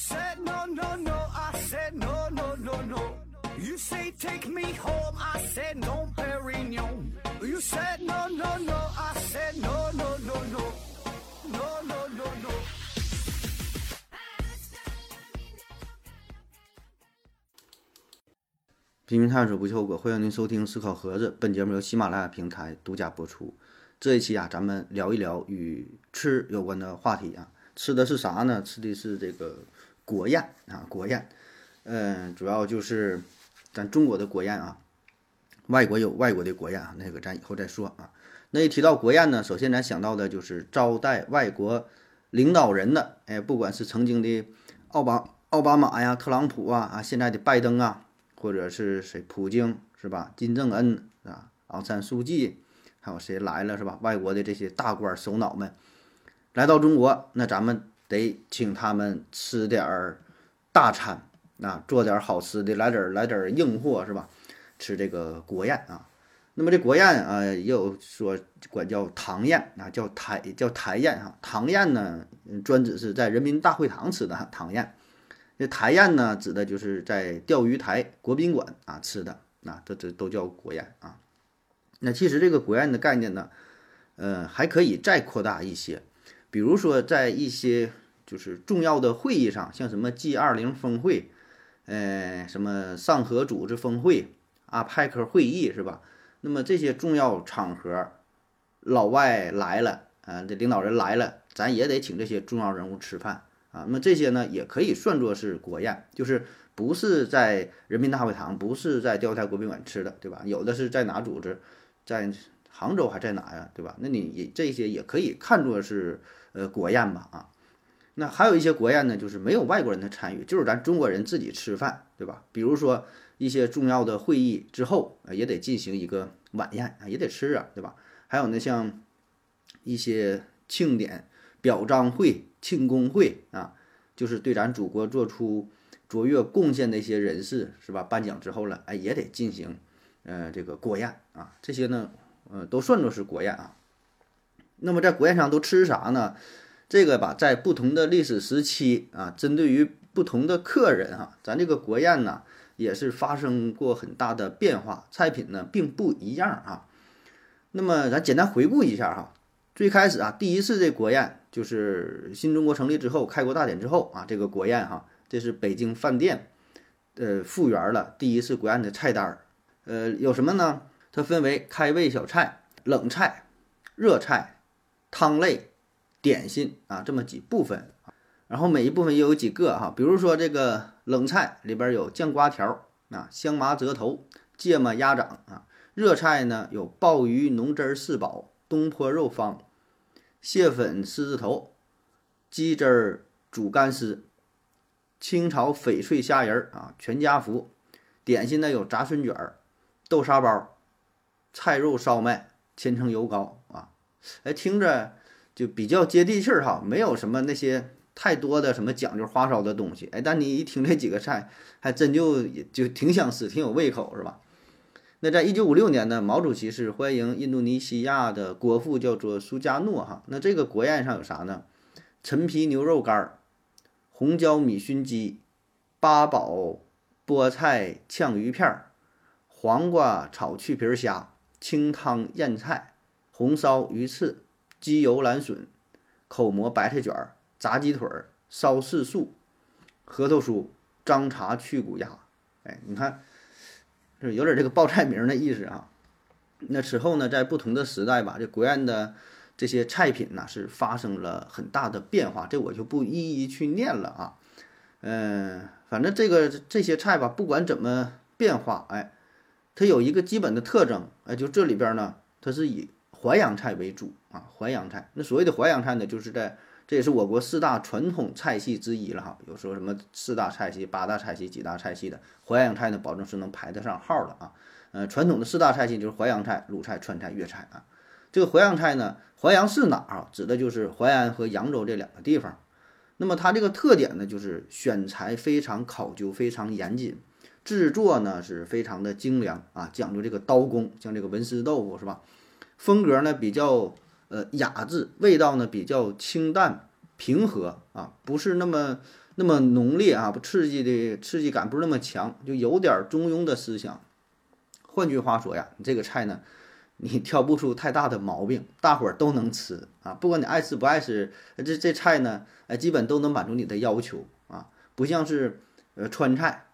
said no, no, no. I said no, no, no, no. You say take me home. I said no, Perignon. You said no, no, no. I said no, no, no, no. No, no, no, no. 拼命探索不计后果，欢迎您收听思考盒子。本节目由喜马拉雅平台独家播出。这一期啊，咱们聊一聊与吃有关的话题啊。吃的是啥呢？吃的是这个国宴啊，国宴。嗯，主要就是咱中国的国宴啊。外国有外国的国宴啊，那个咱以后再说啊。那一提到国宴呢，首先咱想到的就是招待外国领导人的。哎，不管是曾经的奥巴奥巴马呀、特朗普啊啊，现在的拜登啊。或者是谁，普京是吧？金正恩啊，昂山素季，还有谁来了是吧？外国的这些大官首脑们来到中国，那咱们得请他们吃点儿大餐啊，做点儿好吃的，来点儿来点儿硬货是吧？吃这个国宴啊。那么这国宴啊，也有说管叫唐宴啊，叫台叫台宴哈。唐宴呢，专指是在人民大会堂吃的唐宴。这台宴呢，指的就是在钓鱼台国宾馆啊吃的，啊，这这都叫国宴啊。那其实这个国宴的概念呢，呃，还可以再扩大一些，比如说在一些就是重要的会议上，像什么 G 二零峰会，呃，什么上合组织峰会、阿派克会议是吧？那么这些重要场合，老外来了，啊，这领导人来了，咱也得请这些重要人物吃饭。啊，那么这些呢，也可以算作是国宴，就是不是在人民大会堂，不是在钓鱼台国宾馆吃的，对吧？有的是在哪组织，在杭州还在哪呀，对吧？那你也这些也可以看作是呃国宴吧，啊，那还有一些国宴呢，就是没有外国人的参与，就是咱中国人自己吃饭，对吧？比如说一些重要的会议之后，也得进行一个晚宴啊，也得吃啊，对吧？还有呢，像一些庆典。表彰会、庆功会啊，就是对咱祖国做出卓越贡献的一些人士，是吧？颁奖之后了，哎，也得进行，呃，这个国宴啊，这些呢，呃，都算作是国宴啊。那么在国宴上都吃啥呢？这个吧，在不同的历史时期啊，针对于不同的客人哈，咱这个国宴呢，也是发生过很大的变化，菜品呢并不一样啊。那么咱简单回顾一下哈。最开始啊，第一次这国宴就是新中国成立之后，开国大典之后啊，这个国宴哈，这是北京饭店，呃，复原了第一次国宴的菜单儿，呃，有什么呢？它分为开胃小菜、冷菜、热菜、汤类、点心啊这么几部分，然后每一部分又有几个哈，比如说这个冷菜里边有酱瓜条啊、香麻折头、芥末鸭掌啊，热菜呢有鲍鱼浓汁四宝、东坡肉方。蟹粉狮子头，鸡汁儿煮干丝，清炒翡翠虾仁啊，全家福。点心呢有炸春卷儿、豆沙包、菜肉烧麦、千层油糕啊。哎，听着就比较接地气儿哈，没有什么那些太多的什么讲究花哨的东西。哎，但你一听这几个菜，还真就就挺想吃，挺有胃口，是吧？那在一九五六年呢，毛主席是欢迎印度尼西亚的国父，叫做苏加诺哈。那这个国宴上有啥呢？陈皮牛肉干儿、红椒米熏鸡、八宝菠菜炝鱼片儿、黄瓜炒去皮虾、清汤燕菜、红烧鱼翅、鸡油兰笋、口蘑白菜卷儿、炸鸡腿儿、烧柿素、核桃酥、张茶去骨鸭。哎，你看。是有点这个报菜名的意思啊。那此后呢，在不同的时代吧，这国宴的这些菜品呢是发生了很大的变化，这我就不一一去念了啊。嗯，反正这个这些菜吧，不管怎么变化，哎，它有一个基本的特征，哎，就这里边呢，它是以淮扬菜为主啊，淮扬菜。那所谓的淮扬菜呢，就是在这也是我国四大传统菜系之一了哈。有说什么四大菜系、八大菜系、几大菜系的淮扬菜呢？保证是能排得上号的啊。呃，传统的四大菜系就是淮扬菜、鲁菜、川菜、粤菜啊。这个淮扬菜呢，淮扬是哪儿？指的就是淮安和扬州这两个地方。那么它这个特点呢，就是选材非常考究、非常严谨，制作呢是非常的精良啊，讲究这个刀工，像这个文思豆腐是吧？风格呢比较。呃，雅致，味道呢比较清淡平和啊，不是那么那么浓烈啊，不刺激的刺激感不是那么强，就有点中庸的思想。换句话说呀，你这个菜呢，你挑不出太大的毛病，大伙儿都能吃啊。不管你爱吃不爱吃，这这菜呢，哎，基本都能满足你的要求啊。不像是呃川菜，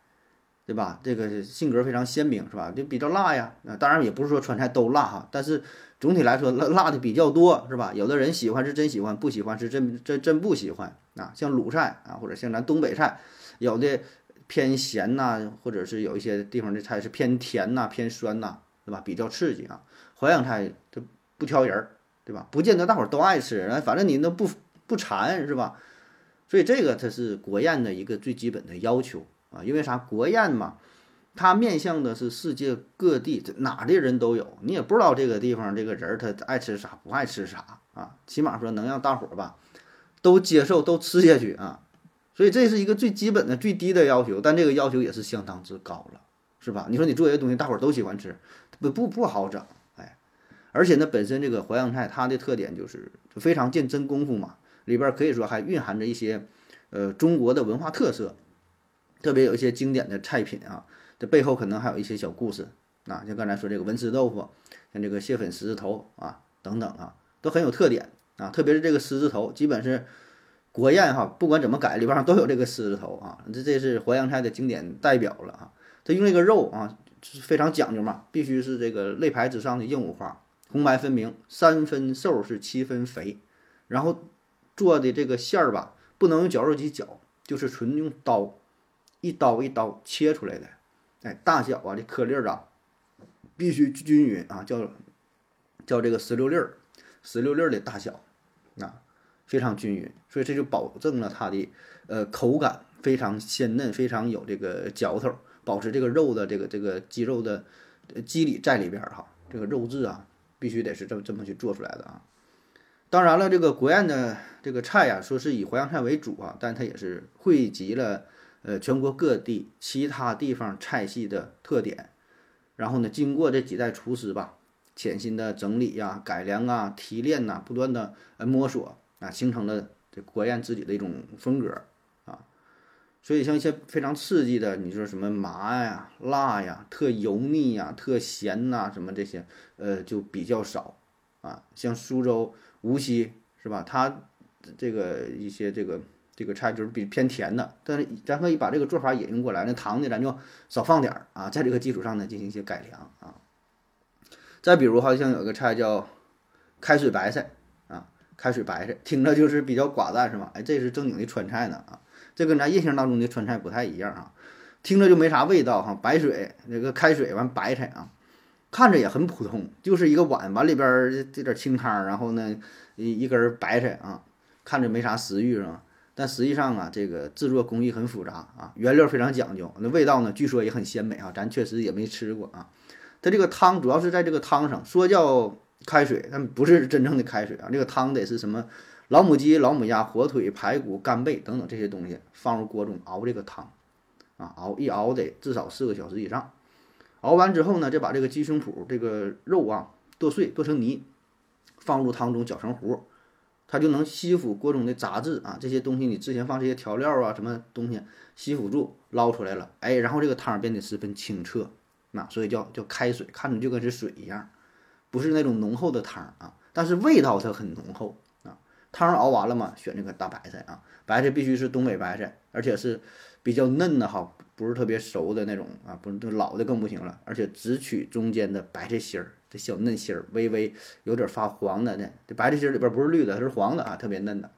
对吧？这个性格非常鲜明，是吧？就比较辣呀。啊，当然也不是说川菜都辣哈，但是总体来说辣辣的比较多，是吧？有的人喜欢是真喜欢，不喜欢是真真真不喜欢啊。像鲁菜啊，或者像咱东北菜，有的。偏咸呐，或者是有一些地方的菜是偏甜呐、偏酸呐，对吧？比较刺激啊。淮扬菜它不挑人儿，对吧？不见得大伙儿都爱吃，反正你那不不馋是吧？所以这个它是国宴的一个最基本的要求啊。因为啥？国宴嘛，它面向的是世界各地，哪的人都有，你也不知道这个地方这个人他爱吃啥，不爱吃啥啊。起码说能让大伙儿吧都接受，都吃下去啊。所以这是一个最基本的、最低的要求，但这个要求也是相当之高了，是吧？你说你做一个东西，大伙儿都喜欢吃，不不不好整，哎，而且呢，本身这个淮扬菜它的特点就是非常见真功夫嘛，里边可以说还蕴含着一些呃中国的文化特色，特别有一些经典的菜品啊，这背后可能还有一些小故事啊，像刚才说这个文思豆腐，像这个蟹粉狮子头啊等等啊，都很有特点啊，特别是这个狮子头，基本是。国宴哈，不管怎么改，里边上都有这个狮子头啊，这这是淮扬菜的经典代表了啊。它用这个肉啊，就是非常讲究嘛，必须是这个肋排之上的硬五花，红白分明，三分瘦是七分肥。然后做的这个馅儿吧，不能用绞肉机绞，就是纯用刀，一刀一刀切出来的。哎，大小啊，这颗粒儿啊，必须均匀啊，叫叫这个石榴粒儿，石榴粒儿的大小啊。非常均匀，所以这就保证了它的呃口感非常鲜嫩，非常有这个嚼头，保持这个肉的这个这个肌肉的肌理在里边儿哈。这个肉质啊，必须得是这么这么去做出来的啊。当然了，这个国宴的这个菜呀，说是以淮扬菜为主啊，但它也是汇集了呃全国各地其他地方菜系的特点，然后呢，经过这几代厨师吧，潜心的整理呀、改良啊、提炼呐，不断的呃摸索。啊，形成了这国宴自己的一种风格啊，所以像一些非常刺激的，你说什么麻呀、辣呀、特油腻呀、特咸呐，什么这些，呃，就比较少啊。像苏州、无锡是吧？它这个一些这个这个菜就是比偏甜的，但是咱可以把这个做法引用过来，那糖呢咱就少放点儿啊，在这个基础上呢进行一些改良啊。再比如好像有个菜叫开水白菜啊。开水白菜听着就是比较寡淡是吧？哎，这是正经的川菜呢啊，这跟咱印象当中的川菜不太一样啊，听着就没啥味道哈。白水那个开水完白菜啊，看着也很普通，就是一个碗碗里边这点清汤，然后呢一一根白菜啊，看着没啥食欲是吧？但实际上啊，这个制作工艺很复杂啊，原料非常讲究，那味道呢据说也很鲜美啊，咱确实也没吃过啊。它这个汤主要是在这个汤上说叫。开水，但不是真正的开水啊！这个汤得是什么老母鸡、老母鸭、火腿、排骨、干贝等等这些东西放入锅中熬这个汤，啊，熬一熬得至少四个小时以上。熬完之后呢，再把这个鸡胸脯这个肉啊剁碎剁成泥，放入汤中搅成糊，它就能吸附锅中的杂质啊。这些东西你之前放这些调料啊什么东西吸附住捞出来了，哎，然后这个汤变得十分清澈，那所以叫叫开水，看着就跟是水一样。不是那种浓厚的汤啊，但是味道它很浓厚啊。汤熬完了嘛，选这个大白菜啊，白菜必须是东北白菜，而且是比较嫩的哈，不是特别熟的那种啊，不是老的更不行了。而且只取中间的白菜心儿，小嫩心儿，微微有点发黄的呢。这白菜心儿里边不是绿的，它是黄的啊，特别嫩的。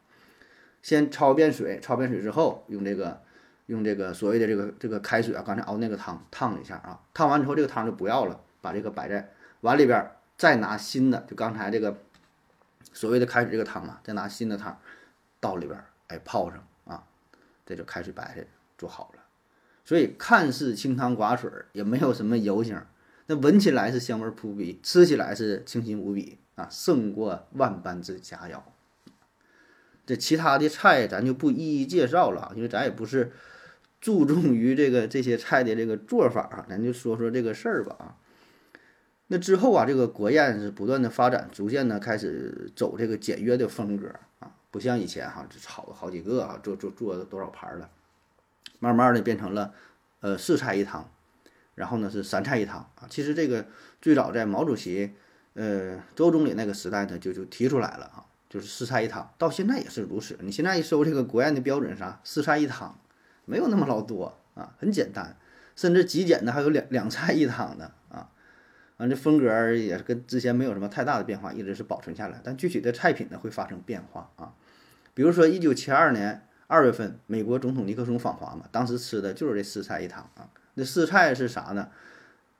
先焯遍水，焯遍水之后，用这个用这个所谓的这个这个开水啊，刚才熬那个汤烫一下啊，烫完之后这个汤就不要了，把这个摆在碗里边。再拿新的，就刚才这个所谓的开水这个汤啊，再拿新的汤倒里边，哎，泡上啊，这就开水白菜做好了。所以看似清汤寡水，也没有什么油腥，那闻起来是香味扑鼻，吃起来是清新无比啊，胜过万般之佳肴。这其他的菜咱就不一一介绍了，因为咱也不是注重于这个这些菜的这个做法啊，咱就说说这个事儿吧啊。那之后啊，这个国宴是不断的发展，逐渐的开始走这个简约的风格啊，不像以前哈，这炒了好几个啊，做做做多少盘了，慢慢的变成了呃四菜一汤，然后呢是三菜一汤啊。其实这个最早在毛主席呃周总理那个时代呢就就提出来了啊，就是四菜一汤，到现在也是如此。你现在一搜这个国宴的标准啥，四菜一汤，没有那么老多啊，很简单，甚至极简的还有两两菜一汤的啊。啊这风格也是跟之前没有什么太大的变化，一直是保存下来。但具体的菜品呢会发生变化啊。比如说一九七二年二月份，美国总统尼克松访华嘛，当时吃的就是这四菜一汤啊。那四菜是啥呢？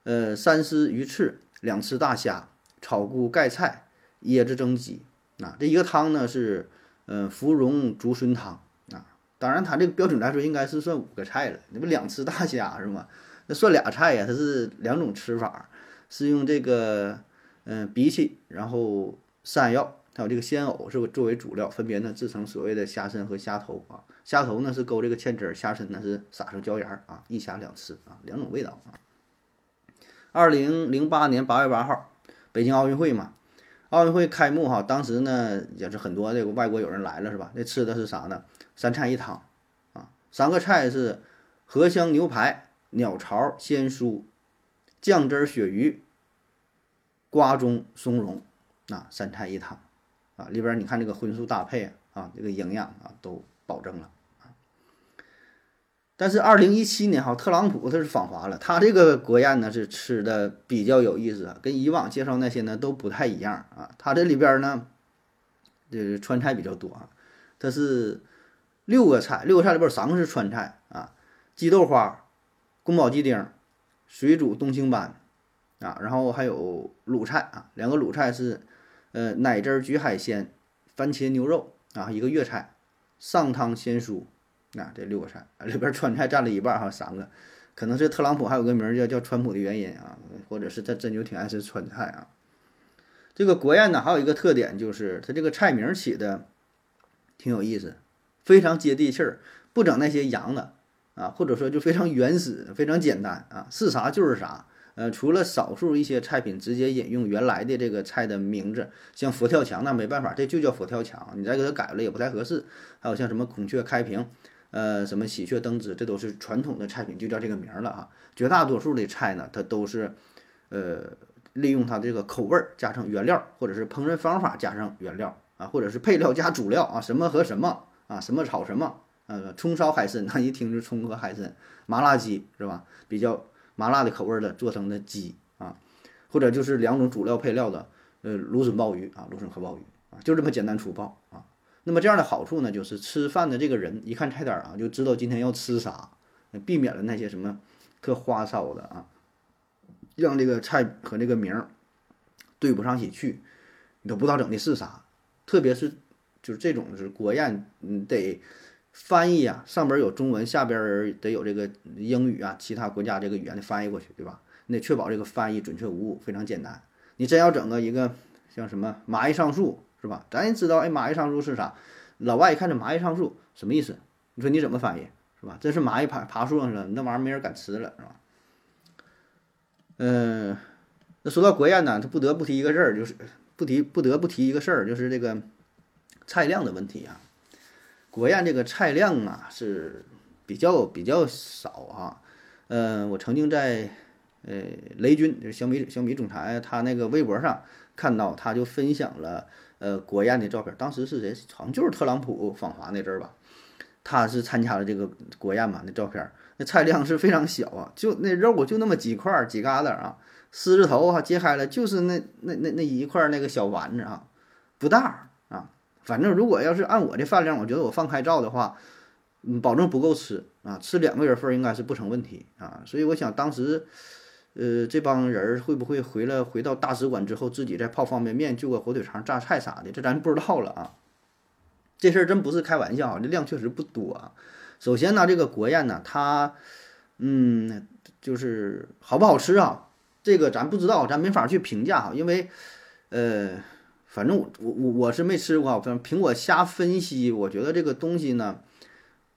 呃，三丝鱼翅，两吃大虾，炒菇盖菜，椰子蒸鸡。啊，这一个汤呢是，嗯，芙蓉竹笋汤啊。当然，它这个标准来说应该是算五个菜了。那不两吃大虾是吗？那算俩菜呀，它是两种吃法。是用这个，嗯，荸荠，然后山药，还有这个鲜藕，是作为主料，分别呢制成所谓的虾身和虾头啊。虾头呢是勾这个芡汁儿，虾身呢是撒上椒盐儿啊，一虾两吃啊，两种味道啊。二零零八年八月八号，北京奥运会嘛，奥运会开幕哈，当时呢也是很多这个外国友人来了是吧？那吃的是啥呢？三菜一汤啊，三个菜是荷香牛排、鸟巢鲜蔬。酱汁鳕鱼、瓜中松茸，啊，三菜一汤，啊，里边你看这个荤素搭配啊，这个营养啊都保证了啊。但是二零一七年哈，特朗普他是访华了，他这个国宴呢是吃的比较有意思啊，跟以往介绍那些呢都不太一样啊。他这里边呢，这川菜比较多啊，它是六个菜，六个菜里边三个是川菜啊，鸡豆花、宫保鸡丁。水煮冬青斑，啊，然后还有鲁菜啊，两个鲁菜是，呃，奶汁儿焗海鲜、番茄牛肉啊，一个粤菜，上汤鲜蔬，啊，这六个菜里边川菜占了一半哈，三个，可能是特朗普还有个名叫叫川普的原因啊，或者是他真就挺爱吃川菜啊。这个国宴呢，还有一个特点就是它这个菜名起的挺有意思，非常接地气儿，不整那些洋的。啊，或者说就非常原始、非常简单啊，是啥就是啥。呃，除了少数一些菜品直接引用原来的这个菜的名字，像佛跳墙那没办法，这就叫佛跳墙，你再给它改了也不太合适。还有像什么孔雀开屏，呃，什么喜鹊登枝，这都是传统的菜品，就叫这个名了哈。绝大多数的菜呢，它都是，呃，利用它这个口味儿加上原料，或者是烹饪方法加上原料啊，或者是配料加主料啊，什么和什么啊，什么炒什么。呃，葱烧海参，那一听就葱和海参，麻辣鸡是吧？比较麻辣的口味的做成的鸡啊，或者就是两种主料配料的，呃，芦笋鲍鱼啊，芦笋和鲍鱼啊，就这么简单粗暴啊。那么这样的好处呢，就是吃饭的这个人一看菜单啊，就知道今天要吃啥，避免了那些什么特花哨的啊，让这个菜和这个名儿对不上一起去，你都不知道整的是啥。特别是就是这种是国宴，你得。翻译啊，上边有中文，下边得有这个英语啊，其他国家这个语言的翻译过去，对吧？你得确保这个翻译准确无误，非常简单。你真要整个一个像什么蚂蚁上树，是吧？咱也知道，哎，蚂蚁上树是啥？老外一看这蚂蚁上树什么意思？你说你怎么翻译，是吧？真是蚂蚁爬爬树上去了，那玩意儿没人敢吃了，是吧？嗯，那说到国宴呢，他不得不提一个事儿，就是不提不得不提一个事儿，就是这个菜量的问题啊。国宴这个菜量啊是比较比较少啊，嗯，我曾经在呃雷军就是小米小米总裁他那个微博上看到，他就分享了呃国宴的照片，当时是谁？好像就是特朗普访华那阵儿吧，他是参加了这个国宴嘛，那照片那菜量是非常小啊，就那肉就那么几块几疙瘩啊，狮子头哈揭开了就是那那那那一块那个小丸子啊，不大。反正如果要是按我这饭量，我觉得我放开照的话，嗯，保证不够吃啊，吃两个人份应该是不成问题啊。所以我想当时，呃，这帮人会不会回来回到大使馆之后，自己再泡方便面、就个火腿肠、榨菜啥的，这咱不知道了啊。这事儿真不是开玩笑啊，这量确实不多啊。首先呢，这个国宴呢，它，嗯，就是好不好吃啊？这个咱不知道，咱没法去评价哈，因为，呃。反正我我我是没吃过，反正凭我瞎分析，我觉得这个东西呢，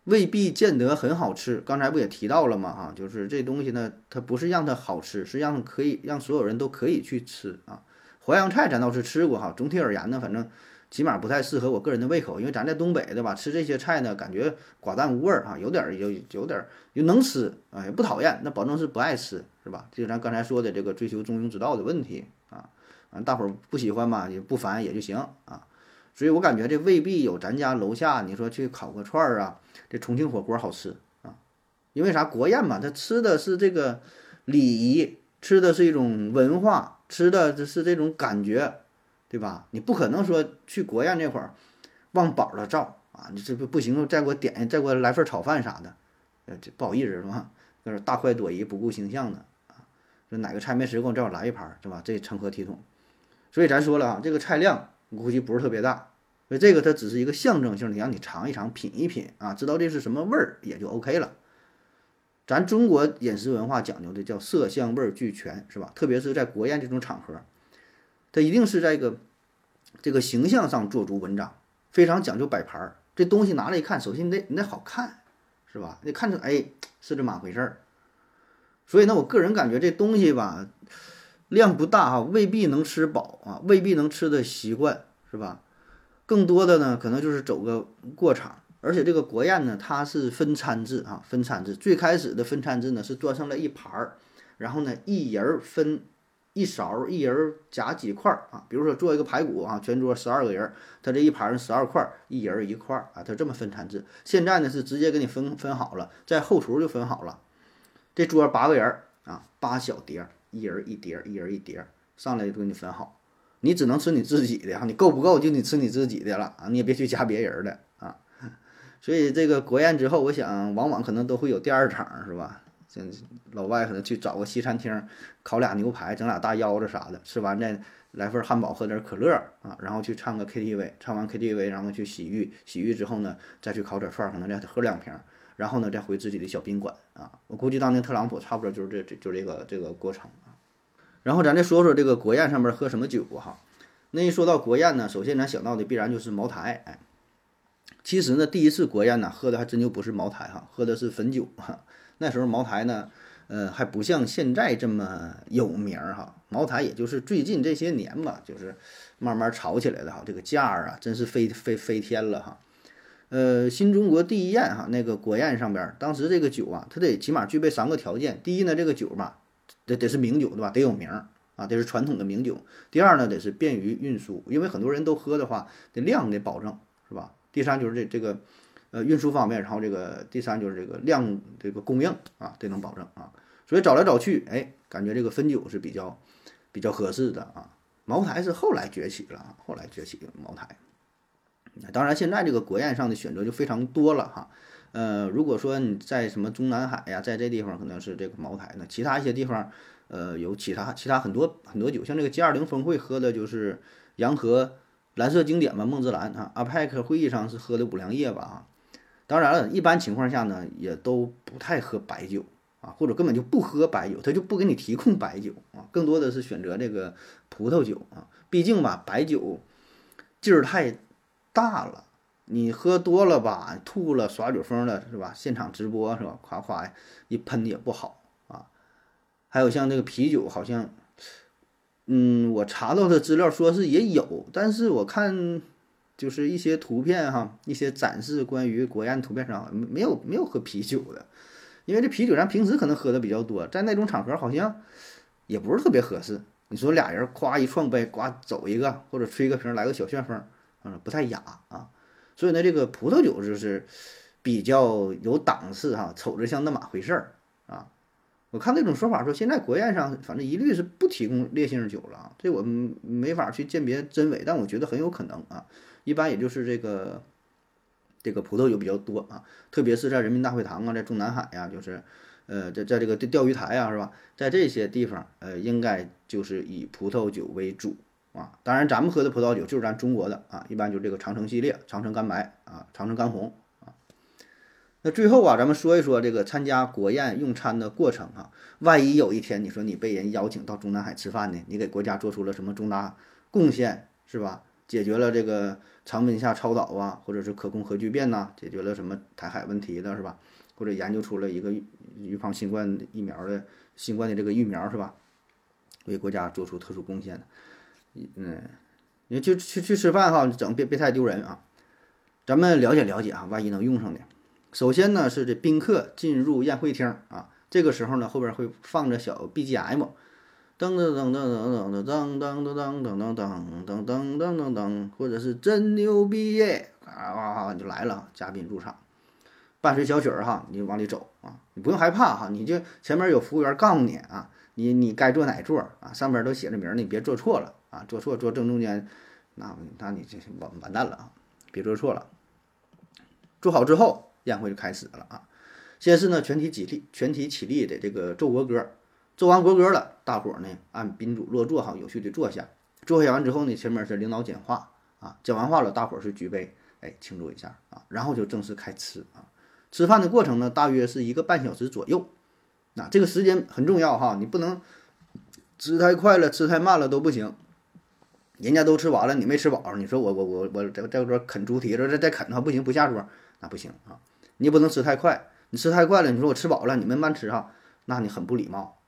未必见得很好吃。刚才不也提到了吗？哈，就是这东西呢，它不是让它好吃，是让可以让所有人都可以去吃啊。淮扬菜咱倒是吃过哈，总体而言呢，反正起码不太适合我个人的胃口，因为咱在东北对吧，吃这些菜呢，感觉寡淡无味儿啊，有点儿有有点儿又能吃啊，也不讨厌，那保证是不爱吃是吧？就咱刚才说的这个追求中庸之道的问题啊，啊，大伙儿不喜欢嘛，也不烦也就行啊，所以我感觉这未必有咱家楼下你说去烤个串儿啊，这重庆火锅好吃啊，因为啥？国宴嘛，它吃的是这个礼仪，吃的是一种文化，吃的这是这种感觉。对吧？你不可能说去国宴那会儿忘宝了照啊！你这不不行，再给我点，再给我来份炒饭啥的，呃，这不好意思是吧？就是大快朵颐、不顾形象的啊！说哪个菜没吃够，再给我来一盘是吧？这成何体统？所以咱说了啊，这个菜量我估计不是特别大，所以这个它只是一个象征性的，让你尝一尝、品一品啊，知道这是什么味儿也就 OK 了。咱中国饮食文化讲究的叫色香味俱全，是吧？特别是在国宴这种场合。它一定是在一个这个形象上做足文章，非常讲究摆盘儿。这东西拿来一看，首先你得你得好看，是吧？你看着哎是这么回事儿。所以呢，我个人感觉这东西吧，量不大哈，未必能吃饱啊，未必能吃的习惯，是吧？更多的呢，可能就是走个过场。而且这个国宴呢，它是分餐制啊，分餐制。最开始的分餐制呢，是端上来一盘儿，然后呢，一人分。一勺一人夹几块儿啊？比如说做一个排骨啊，全桌十二个人，他这一盘十二块，一人一块儿啊，他这么分餐制。现在呢是直接给你分分好了，在后厨就分好了。这桌八个人啊，八小碟，一人一碟儿，一人一碟儿，上来就给你分好。你只能吃你自己的哈，你够不够就你吃你自己的了啊，你也别去夹别人的啊。所以这个国宴之后，我想往往可能都会有第二场，是吧？像老外可能去找个西餐厅，烤俩牛排，整俩大腰子啥的，吃完再来份汉堡，喝点可乐啊，然后去唱个 KTV，唱完 KTV，然后去洗浴，洗浴之后呢，再去烤点串，可能再喝两瓶，然后呢，再回自己的小宾馆啊。我估计当年特朗普差不多就是这这就这个这个过程。然后咱再说说这个国宴上面喝什么酒哈。那一说到国宴呢，首先咱想到的必然就是茅台。哎，其实呢，第一次国宴呢，喝的还真就不是茅台哈，喝的是汾酒哈。那时候茅台呢，呃，还不像现在这么有名哈。茅台也就是最近这些年吧，就是慢慢炒起来的哈。这个价儿啊，真是飞飞飞天了哈。呃，新中国第一宴哈，那个国宴上边，当时这个酒啊，它得起码具备三个条件。第一呢，这个酒吧得得是名酒对吧？得有名儿啊，得是传统的名酒。第二呢，得是便于运输，因为很多人都喝的话，这量得保证是吧？第三就是这这个。呃，运输方面，然后这个第三就是这个量，这个供应啊，得能保证啊。所以找来找去，哎，感觉这个汾酒是比较比较合适的啊。茅台是后来崛起了，后来崛起的茅台。当然，现在这个国宴上的选择就非常多了哈。呃，如果说你在什么中南海呀，在这地方可能是这个茅台，那其他一些地方，呃，有其他其他很多很多酒，像这个 G 二零峰会喝的就是洋河蓝色经典吧，梦之蓝啊。APEC 会议上是喝的五粮液吧啊。当然了，一般情况下呢，也都不太喝白酒啊，或者根本就不喝白酒，他就不给你提供白酒啊，更多的是选择这个葡萄酒啊。毕竟吧，白酒劲儿太大了，你喝多了吧，吐了、耍酒疯了是吧？现场直播是吧？夸夸一喷也不好啊。还有像这个啤酒，好像，嗯，我查到的资料说是也有，但是我看。就是一些图片哈，一些展示关于国宴图片上没有没有喝啤酒的，因为这啤酒咱平时可能喝的比较多，在那种场合好像也不是特别合适。你说俩人夸一撞杯，呱走一个，或者吹个瓶来个小旋风，嗯，不太雅啊。所以呢，这个葡萄酒就是比较有档次哈，瞅着像那么回事儿啊。我看那种说法说，现在国宴上反正一律是不提供烈性酒了，这我没法去鉴别真伪，但我觉得很有可能啊。一般也就是这个，这个葡萄酒比较多啊，特别是在人民大会堂啊，在中南海呀，就是，呃，在在这个钓鱼台呀，是吧？在这些地方，呃，应该就是以葡萄酒为主啊。当然，咱们喝的葡萄酒就是咱中国的啊，一般就是这个长城系列，长城干白啊，长城干红啊。那最后啊，咱们说一说这个参加国宴用餐的过程啊。万一有一天你说你被人邀请到中南海吃饭呢，你给国家做出了什么重大贡献，是吧？解决了这个。长奔下超导啊，或者是可控核聚变呐，解决了什么台海问题的是吧？或者研究出了一个预防新冠疫苗的新冠的这个疫苗是吧？为国家做出特殊贡献的，嗯，你就去去吃饭哈，整别别太丢人啊。咱们了解了解啊，万一能用上的。首先呢是这宾客进入宴会厅啊，这个时候呢后边会放着小 BGM，噔噔噔噔噔噔噔噔噔噔噔噔噔噔噔噔噔噔，或者是真牛逼耶，啊哇哇就来了，嘉宾入场，伴随小曲儿哈，你往里走啊，你不用害怕哈，你就前面有服务员告诉你啊，你你该坐哪座啊，上边都写着名儿，你别坐错了啊，坐错坐正中间，那那你这完完蛋了啊，别坐错了。做好之后，宴会就开始了啊！先是呢，全体起立，全体起立的这个奏国歌，奏完国歌了，大伙呢按宾主落座哈，有序的坐下。坐下完之后呢，前面是领导讲话啊，讲完话了，大伙是举杯，哎，庆祝一下啊，然后就正式开吃啊。吃饭的过程呢，大约是一个半小时左右。那这个时间很重要哈，你不能吃太快了，吃太慢了都不行。人家都吃完了，你没吃饱，你说我我我我在这桌啃猪蹄子，再再啃的话不行，不下桌。那不行啊，你也不能吃太快，你吃太快了，你说我吃饱了，你们慢吃哈，那你很不礼貌，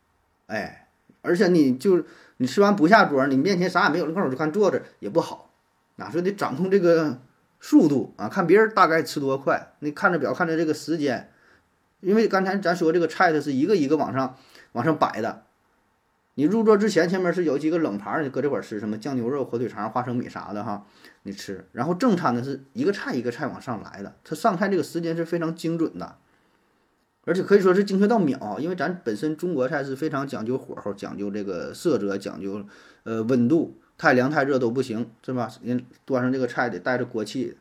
哎，而且你就你吃完不下桌，你面前啥也没有，那块儿就看坐着也不好，哪说得掌控这个速度啊，看别人大概吃多快，你看着表，看着这个时间，因为刚才咱说这个菜它是一个一个往上往上摆的。你入座之前，前面是有几个冷盘，你搁这块吃什么酱牛肉、火腿肠、花生米啥的哈，你吃。然后正餐呢是一个菜一个菜往上来的，它上菜这个时间是非常精准的，而且可以说是精确到秒。因为咱本身中国菜是非常讲究火候、讲究这个色泽、讲究呃温度，太凉太热都不行，是吧？人端上这个菜得带着锅气，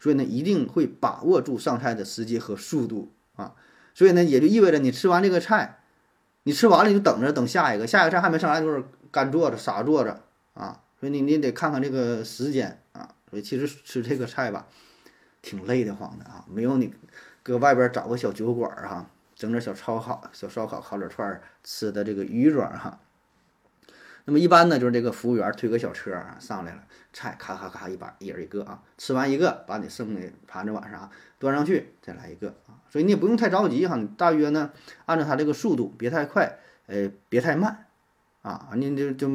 所以呢一定会把握住上菜的时机和速度啊。所以呢也就意味着你吃完这个菜。你吃完了你就等着等下一个，下一个菜还没上来，就是干坐着傻坐着啊，所以你你得看看这个时间啊。所以其实吃这个菜吧，挺累得慌的啊，没有你搁外边找个小酒馆儿哈，整点小烧烤、小烧烤、烤点串儿吃的这个鱼爽哈。那么一般呢，就是这个服务员推个小车上来了，菜咔咔咔一把一人一个啊，吃完一个把你剩的盘子碗啥端上去，再来一个啊。所以你也不用太着急哈，你大约呢按照他这个速度，别太快，呃，别太慢，啊，你就就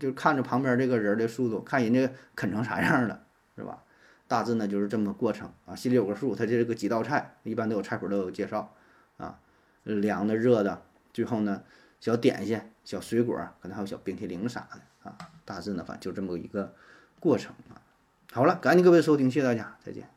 就看着旁边这个人的速度，看人家啃成啥样了，是吧？大致呢就是这么过程啊，心里有个数。他这个几道菜一般都有菜谱都有介绍啊，凉的、热的，最后呢小点心、小水果，可能还有小冰淇淋啥的啊。大致呢反正就这么一个过程啊。好了，感谢各位收听，谢谢大家，再见。